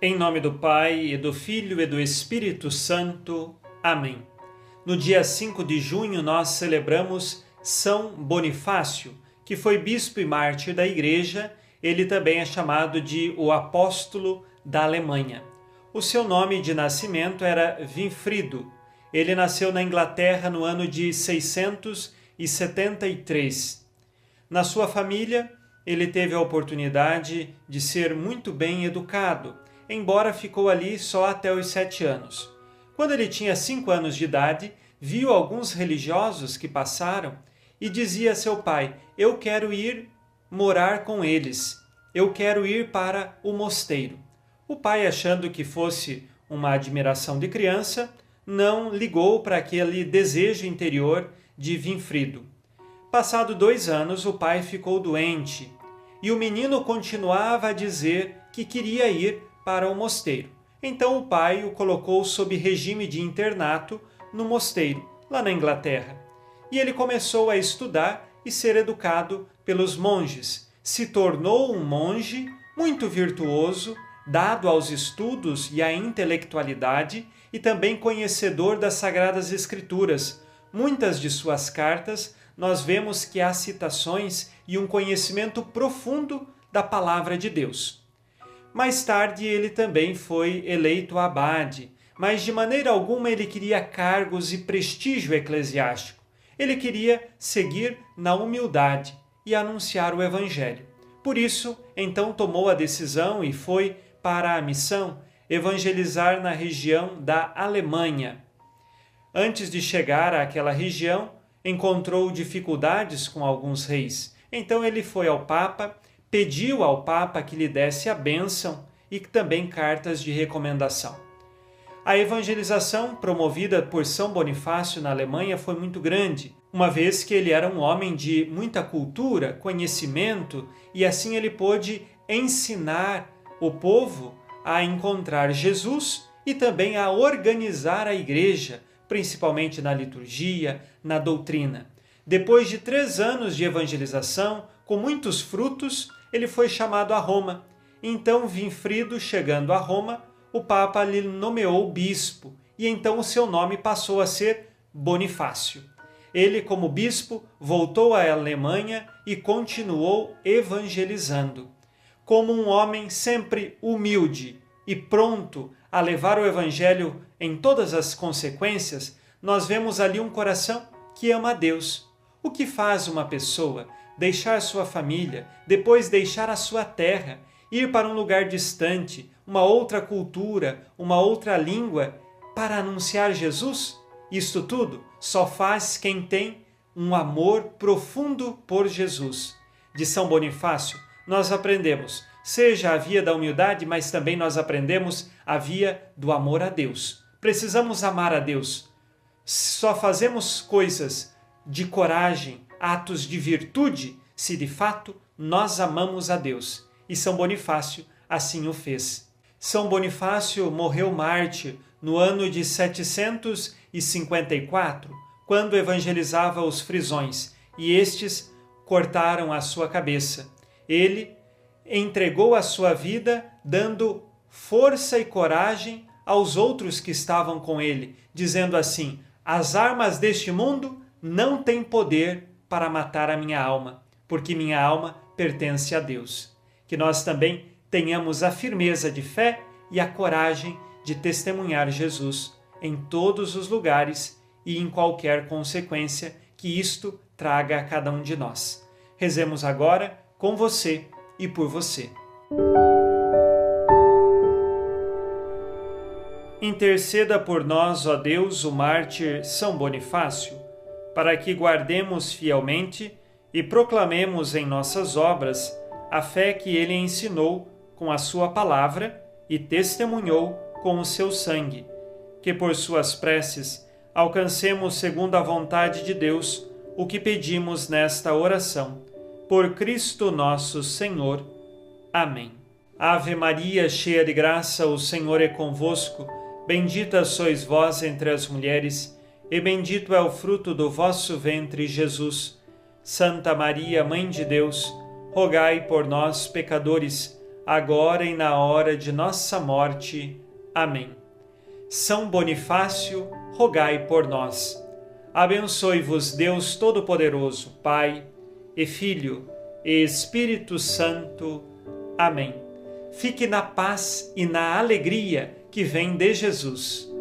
Em nome do Pai, e do Filho e do Espírito Santo. Amém. No dia 5 de junho, nós celebramos São Bonifácio, que foi bispo e mártir da Igreja. Ele também é chamado de o Apóstolo da Alemanha. O seu nome de nascimento era Winfrido. Ele nasceu na Inglaterra no ano de 673. Na sua família, ele teve a oportunidade de ser muito bem educado embora ficou ali só até os sete anos. Quando ele tinha cinco anos de idade, viu alguns religiosos que passaram e dizia a seu pai: Eu quero ir morar com eles, eu quero ir para o mosteiro. O pai, achando que fosse uma admiração de criança, não ligou para aquele desejo interior de Vinfrido. Passado dois anos, o pai ficou doente e o menino continuava a dizer que queria ir para o mosteiro. Então o pai o colocou sob regime de internato no mosteiro, lá na Inglaterra. E ele começou a estudar e ser educado pelos monges. Se tornou um monge muito virtuoso, dado aos estudos e à intelectualidade e também conhecedor das Sagradas Escrituras. Muitas de suas cartas nós vemos que há citações e um conhecimento profundo da palavra de Deus. Mais tarde ele também foi eleito abade, mas de maneira alguma ele queria cargos e prestígio eclesiástico. Ele queria seguir na humildade e anunciar o evangelho. Por isso, então tomou a decisão e foi para a missão evangelizar na região da Alemanha. Antes de chegar àquela região, encontrou dificuldades com alguns reis. Então ele foi ao Papa pediu ao Papa que lhe desse a bênção e também cartas de recomendação. A evangelização promovida por São Bonifácio na Alemanha foi muito grande, uma vez que ele era um homem de muita cultura, conhecimento e assim ele pôde ensinar o povo a encontrar Jesus e também a organizar a igreja, principalmente na liturgia, na doutrina. Depois de três anos de evangelização, com muitos frutos, ele foi chamado a Roma. Então, Vinfrido, chegando a Roma, o Papa lhe nomeou bispo, e então o seu nome passou a ser Bonifácio. Ele, como bispo, voltou à Alemanha e continuou evangelizando. Como um homem sempre humilde e pronto a levar o evangelho em todas as consequências, nós vemos ali um coração que ama a Deus. O que faz uma pessoa deixar sua família, depois deixar a sua terra, ir para um lugar distante, uma outra cultura, uma outra língua, para anunciar Jesus? Isto tudo só faz quem tem um amor profundo por Jesus. De São Bonifácio, nós aprendemos, seja a via da humildade, mas também nós aprendemos a via do amor a Deus. Precisamos amar a Deus. Só fazemos coisas de coragem, atos de virtude se de fato nós amamos a Deus. E São Bonifácio assim o fez. São Bonifácio morreu mártir no ano de 754, quando evangelizava os frisões, e estes cortaram a sua cabeça. Ele entregou a sua vida dando força e coragem aos outros que estavam com ele, dizendo assim: As armas deste mundo não têm poder para matar a minha alma, porque minha alma pertence a Deus. Que nós também tenhamos a firmeza de fé e a coragem de testemunhar Jesus em todos os lugares e em qualquer consequência que isto traga a cada um de nós. Rezemos agora com você e por você. Interceda por nós, ó Deus, o mártir São Bonifácio para que guardemos fielmente e proclamemos em nossas obras a fé que ele ensinou com a sua palavra e testemunhou com o seu sangue, que por suas preces alcancemos segundo a vontade de Deus o que pedimos nesta oração. Por Cristo nosso Senhor. Amém. Ave Maria, cheia de graça, o Senhor é convosco. Bendita sois vós entre as mulheres e bendito é o fruto do vosso ventre, Jesus. Santa Maria, Mãe de Deus, rogai por nós, pecadores, agora e na hora de nossa morte. Amém. São Bonifácio, rogai por nós. Abençoe-vos Deus Todo-Poderoso, Pai e Filho e Espírito Santo. Amém. Fique na paz e na alegria que vem de Jesus.